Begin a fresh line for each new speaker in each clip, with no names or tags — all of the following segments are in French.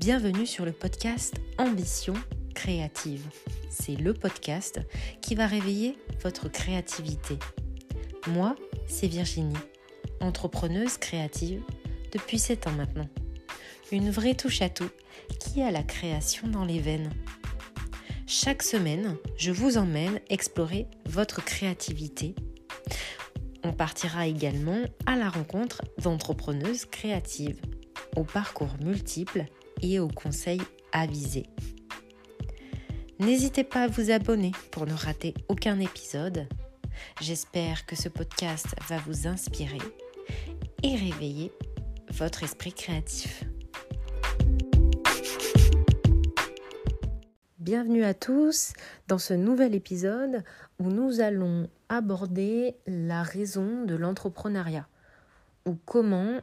Bienvenue sur le podcast Ambition créative. C'est le podcast qui va réveiller votre créativité. Moi, c'est Virginie, entrepreneuse créative depuis 7 ans maintenant. Une vraie touche à tout qui a la création dans les veines. Chaque semaine, je vous emmène explorer votre créativité. On partira également à la rencontre d'entrepreneuses créatives, au parcours multiples et aux conseils avisés. N'hésitez pas à vous abonner pour ne rater aucun épisode. J'espère que ce podcast va vous inspirer et réveiller votre esprit créatif. Bienvenue à tous dans ce nouvel épisode où nous allons aborder la raison de l'entrepreneuriat ou comment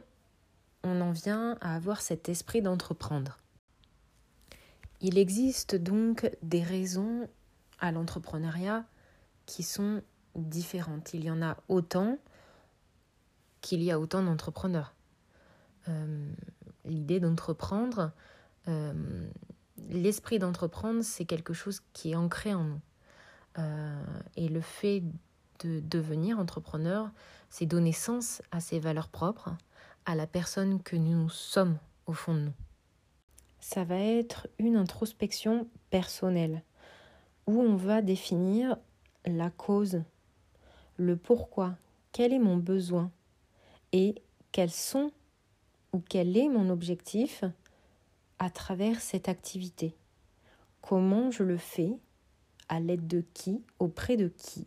on en vient à avoir cet esprit d'entreprendre. Il existe donc des raisons à l'entrepreneuriat qui sont différentes. Il y en a autant qu'il y a autant d'entrepreneurs. Euh, l'idée d'entreprendre, euh, l'esprit d'entreprendre, c'est quelque chose qui est ancré en nous. Euh, et le fait de devenir entrepreneur, c'est donner sens à ses valeurs propres, à la personne que nous sommes au fond de nous. Ça va être une introspection personnelle où on va définir la cause, le pourquoi, quel est mon besoin et quels sont ou quel est mon objectif à travers cette activité. Comment je le fais, à l'aide de qui, auprès de qui,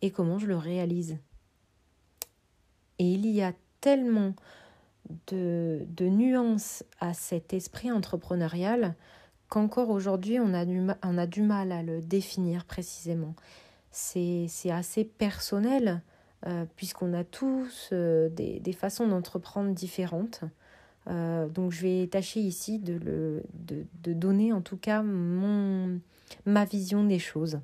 et comment je le réalise. Et il y a tellement de, nuances à cet esprit entrepreneurial qu'encore aujourd'hui on, a du mal à le définir précisément. C'est assez personnel euh, puisqu'on a tous euh, des, façons d'entreprendre différentes. Euh, donc je vais tâcher ici de, de, donner en tout cas mon, ma vision des choses.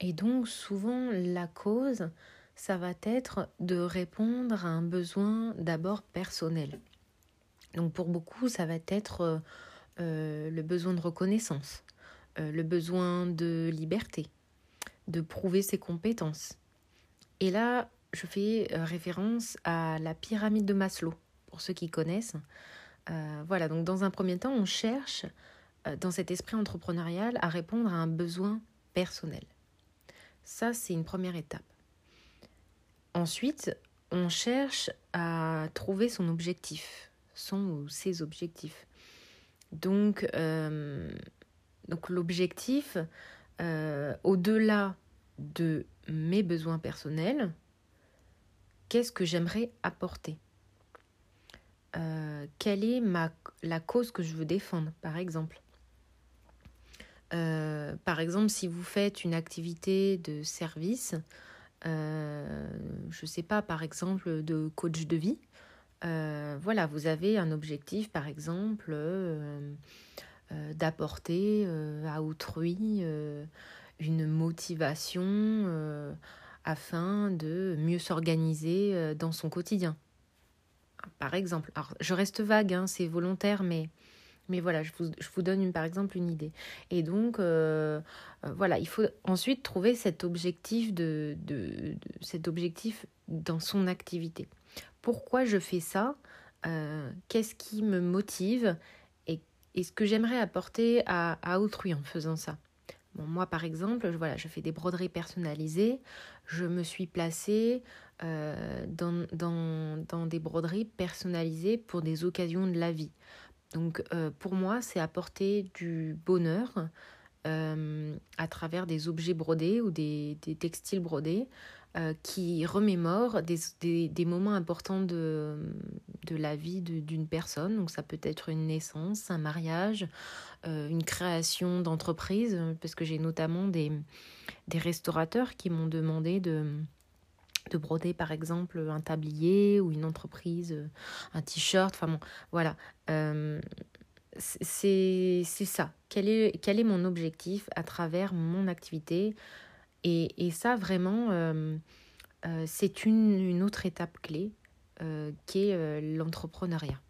Et donc souvent la cause, ça va être de répondre à un besoin d'abord personnel. Donc pour beaucoup, ça va être euh, euh, le besoin de reconnaissance, euh, le besoin de liberté, de prouver ses compétences. Et là, je fais référence à la pyramide de Maslow, pour ceux qui connaissent. voilà, donc dans un premier temps, on cherche, dans cet esprit entrepreneurial, à répondre à un besoin personnel. Ça, c'est une première étape. Ensuite, on cherche à trouver son objectif, son ou ses objectifs. Donc, euh, donc l'objectif, euh, au-delà de mes besoins personnels, qu'est-ce que j'aimerais apporter? Euh, Quelle est ma, la cause que je veux défendre, par exemple? Par exemple, si vous faites une activité de service, euh, je ne sais pas, par exemple, de coach de vie. Euh, voilà, vous avez un objectif, par exemple, euh, d'apporter à autrui une motivation afin de mieux s'organiser dans son quotidien. Par exemple, alors je reste vague, hein, c'est volontaire, mais mais voilà, je vous, je vous donne une, par exemple une idée. Et donc, euh, euh, voilà, il faut ensuite trouver cet objectif, de, de, cet objectif dans son activité. Pourquoi je fais ça? Euh, Qu'est-ce qui me motive Et, et ce que j'aimerais apporter à, autrui en faisant ça? Bon, Moi, par exemple, je, voilà, je fais des broderies personnalisées. Je me suis placée dans, dans, dans des broderies personnalisées pour des occasions de la vie. Donc euh, pour moi, c'est apporter du bonheur euh, à travers des objets brodés ou des, textiles brodés euh, qui remémorent des, moments importants de, la vie d'une personne. Donc ça peut être une naissance, un mariage, une création d'entreprise, parce que j'ai notamment des restaurateurs qui m'ont demandé de de broder par exemple un tablier ou une entreprise, euh, un t-shirt, enfin bon, voilà. Euh, c'est ça. Quel est, quel est mon objectif à travers mon activité? Et, et ça, vraiment, euh, c'est une, une, autre étape clé qui est l'entrepreneuriat.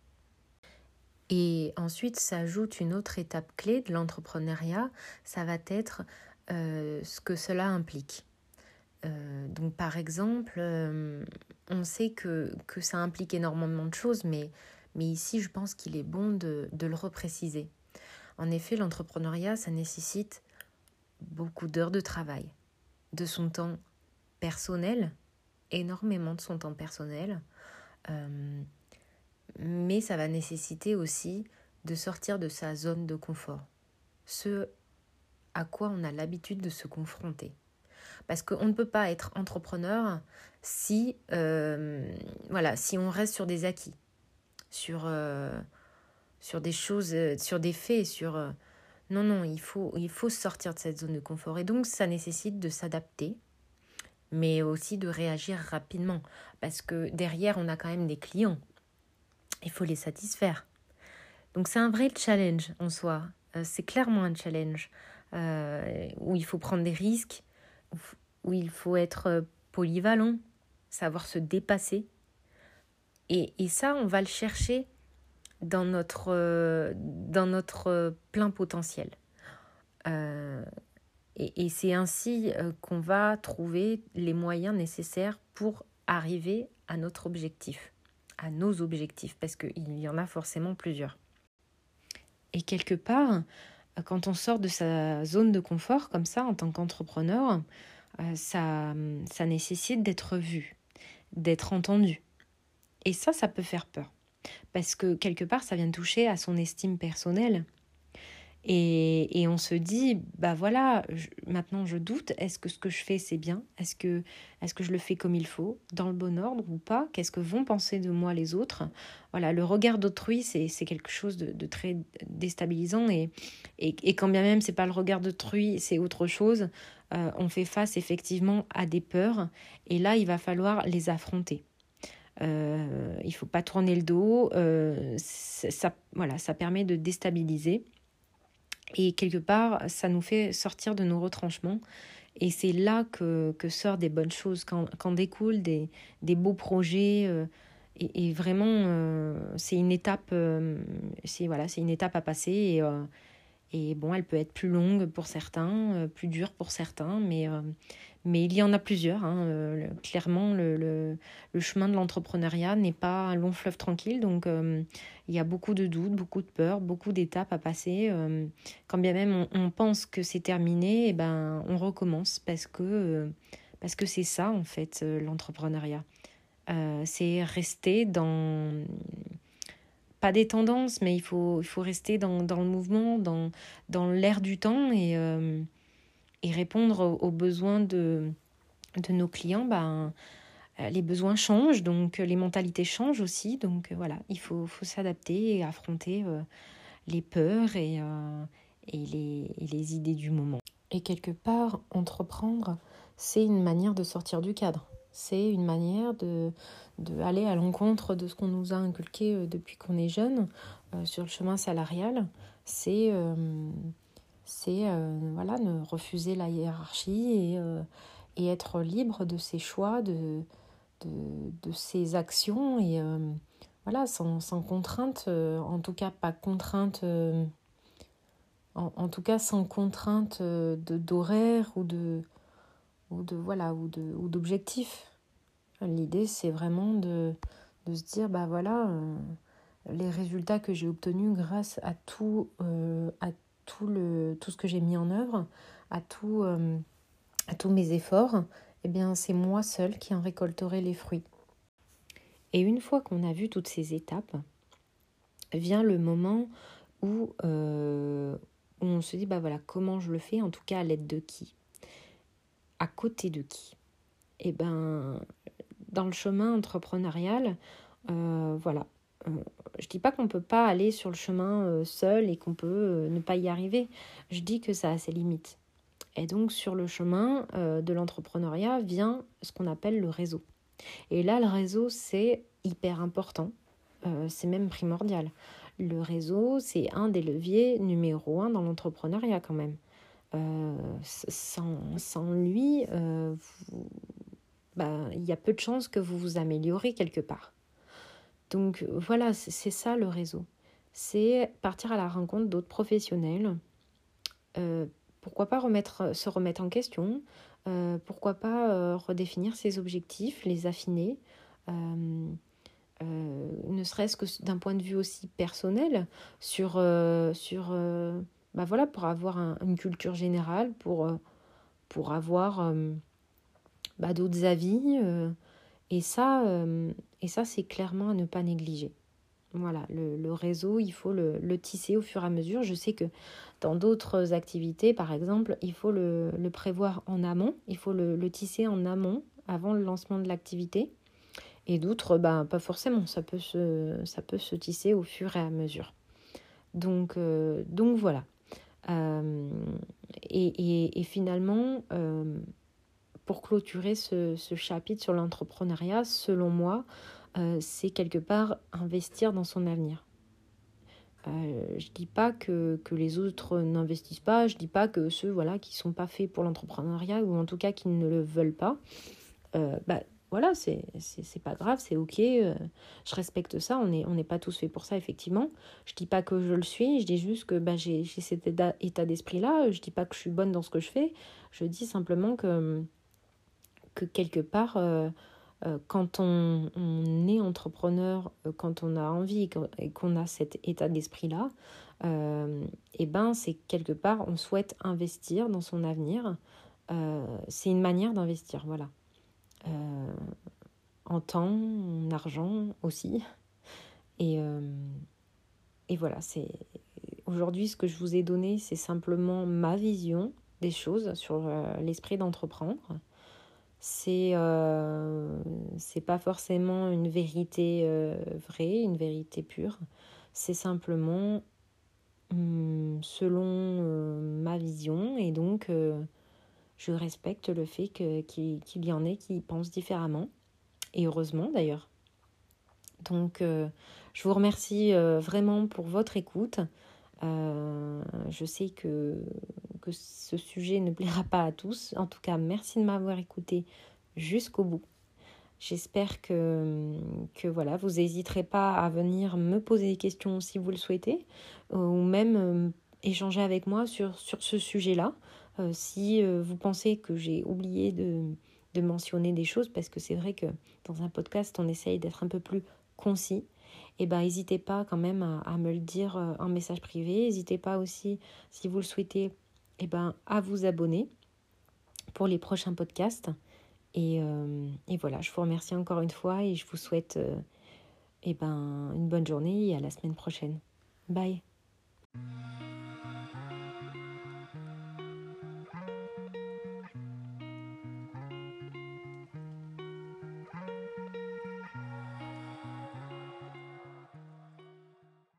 Et ensuite s'ajoute une autre étape clé de l'entrepreneuriat, ça va être ce que cela implique. Euh, donc par exemple, euh, on sait que, ça implique énormément de choses, mais, mais ici je pense qu'il est bon de, de, le repréciser. En effet, l'entrepreneuriat, ça nécessite beaucoup d'heures de travail, de son temps personnel, énormément de son temps personnel, euh, mais ça va nécessiter aussi de sortir de sa zone de confort, ce à quoi on a l'habitude de se confronter. Parce qu'on ne peut pas être entrepreneur si, euh, voilà, si on reste sur des acquis, sur, euh, sur des choses, sur des faits, sur... non, non, il faut, il faut sortir de cette zone de confort. Et donc, ça nécessite de s'adapter, mais aussi de réagir rapidement. Parce que derrière, on a quand même des clients. Il faut les satisfaire. Donc c'est un vrai challenge en soi. Euh, c'est clairement un challenge euh, où il faut prendre des risques, où il faut être euh, polyvalent, savoir se dépasser. Et, et ça, on va le chercher dans notre, dans notre plein potentiel. Et, c'est ainsi euh, qu'on va trouver les moyens nécessaires pour arriver à notre objectif, à nos objectifs, parce qu'il y en a forcément plusieurs. Et quelque part, quand on sort de sa zone de confort comme ça en tant qu'entrepreneur, euh, ça, ça nécessite d'être vu, d'être entendu. Et ça, ça peut faire peur. Parce que quelque part, ça vient toucher à son estime personnelle. Et, on se dit, bah voilà, maintenant je doute, est-ce que ce que je fais c'est bien? Est-ce que, est que je le fais comme il faut, dans le bon ordre ou pas? Qu'est-ce que vont penser de moi les autres? Voilà, le regard d'autrui, c'est quelque chose de, très déstabilisant et, et, quand bien même c'est pas le regard d'autrui, c'est autre chose, euh, on fait face effectivement à des peurs et là il va falloir les affronter. Euh, il faut pas tourner le dos, euh, voilà, ça permet de déstabiliser. Et quelque part, ça nous fait sortir de nos retranchements. Et c'est là que, sortent des bonnes choses, quand, quand découlent des, des beaux projets. Euh, et, vraiment, euh, c'est une étape, euh, voilà, une étape à passer. Et bon, elle peut être plus longue pour certains, plus dure pour certains, mais mais il y en a plusieurs. Hein. Euh, clairement, le, le, chemin de l'entrepreneuriat n'est pas un long fleuve tranquille. Donc, euh, il y a beaucoup de doutes, beaucoup de peurs, beaucoup d'étapes à passer. Euh, quand bien même on, pense que c'est terminé, et eh ben, on recommence parce que parce que c'est ça, en fait, l'entrepreneuriat. c'est rester dans pas des tendances, mais il faut, il faut rester dans, dans le mouvement, dans, dans l'air du temps et et répondre aux besoins de, de nos clients, ben, euh, les besoins changent, donc euh, les mentalités changent aussi. Donc euh, voilà, il faut, faut s'adapter et affronter les peurs et, et, les, et les idées du moment. Et quelque part, entreprendre, c'est une manière de sortir du cadre. C'est une manière de, de aller à l'encontre de ce qu'on nous a inculqué depuis qu'on est jeune sur le chemin salarial. C'est euh, voilà, ne refuser la hiérarchie et, euh, et, être libre de ses choix, de, de, de ses actions et euh, voilà, sans, sans, contrainte, en tout cas pas contrainte, en, en, tout cas sans contrainte d'horaire ou de, ou de voilà ou de ou d'objectif. L'idée c'est vraiment de, se dire bah voilà les résultats que j'ai obtenus grâce à tout à tout, le, tout ce que j'ai mis en œuvre, à, tout, euh, à tous mes efforts, eh bien c'est moi seule qui en récolterai les fruits. Et une fois qu'on a vu toutes ces étapes, vient le moment où, euh, où on se dit, bah voilà, comment je le fais, en tout cas à l'aide de qui? À côté de qui? Eh bien, dans le chemin entrepreneurial, euh, voilà, euh, je dis pas qu'on peut pas aller sur le chemin euh, seul et qu'on peut euh, ne pas y arriver. Je dis que ça a ses limites. Et donc sur le chemin de l'entrepreneuriat vient ce qu'on appelle le réseau. Et là, le réseau, c'est hyper important. c'est même primordial. Le réseau, c'est un des leviers numéro un dans l'entrepreneuriat quand même. Sans, sans, lui, bah, il y a peu de chances que vous vous améliorez quelque part. Donc voilà, c'est ça le réseau. c'est partir à la rencontre d'autres professionnels. pourquoi pas remettre, se remettre en question Pourquoi pas redéfinir ses objectifs, les affiner ne serait-ce que d'un point de vue aussi personnel, sur, sur bah voilà, pour avoir une culture générale, pour, pour avoir bah, d'autres avis. et ça, ça c'est clairement à ne pas négliger. Voilà, le, réseau, il faut le, tisser au fur et à mesure. Je sais que dans d'autres activités, par exemple, il faut le, prévoir en amont, il faut le, tisser en amont avant le lancement de l'activité. Et d'autres, bah, pas forcément, ça peut, se, ça peut se tisser au fur et à mesure. Donc, euh, donc voilà. Euh, et, finalement, euh, pour clôturer ce, ce chapitre sur l'entrepreneuriat, selon moi, euh, c'est quelque part investir dans son avenir. Je dis pas que, que les autres n'investissent pas, je dis pas que ceux voilà, qui sont pas faits pour l'entrepreneuriat ou en tout cas qui ne le veulent pas, bah, voilà, c'est pas grave, c'est ok, euh, je respecte ça, on n'est on pas tous faits pour ça, effectivement. Je dis pas que je le suis, je dis juste que bah, j'ai cet état, d'esprit-là, je dis pas que je suis bonne dans ce que je fais, je dis simplement que, que quelque part, euh, quand on, est entrepreneur, euh, quand on a envie et qu'on a cet état d'esprit-là, euh, eh ben c'est quelque part, on souhaite investir dans son avenir. c'est une manière d'investir, voilà. En temps, en argent aussi. Et, et voilà, c'est aujourd'hui ce que je vous ai donné, c'est simplement ma vision des choses sur l'esprit d'entreprendre c'est euh, c'est pas forcément une vérité euh, vraie, une vérité pure. C'est simplement hum, selon euh, ma vision et donc je respecte le fait qu'il y en ait qui pensent différemment et heureusement d'ailleurs. Donc je vous remercie vraiment pour votre écoute. je sais que ce sujet ne plaira pas à tous. En tout cas, merci de m'avoir écouté jusqu'au bout. J'espère que, voilà, vous n'hésiterez pas à venir me poser des questions si vous le souhaitez, euh, ou même euh, échanger avec moi sur, sur ce sujet-là. Euh, si vous pensez que j'ai oublié de, mentionner des choses, parce que c'est vrai que dans un podcast, on essaye d'être un peu plus concis, et eh ben n'hésitez pas quand même à, me le dire en message privé. N'hésitez pas aussi, si vous le souhaitez, eh ben, à vous abonner pour les prochains podcasts. Euh, et, voilà, je vous remercie encore une fois et je vous souhaite euh, eh ben, une bonne journée et à la semaine prochaine. Bye.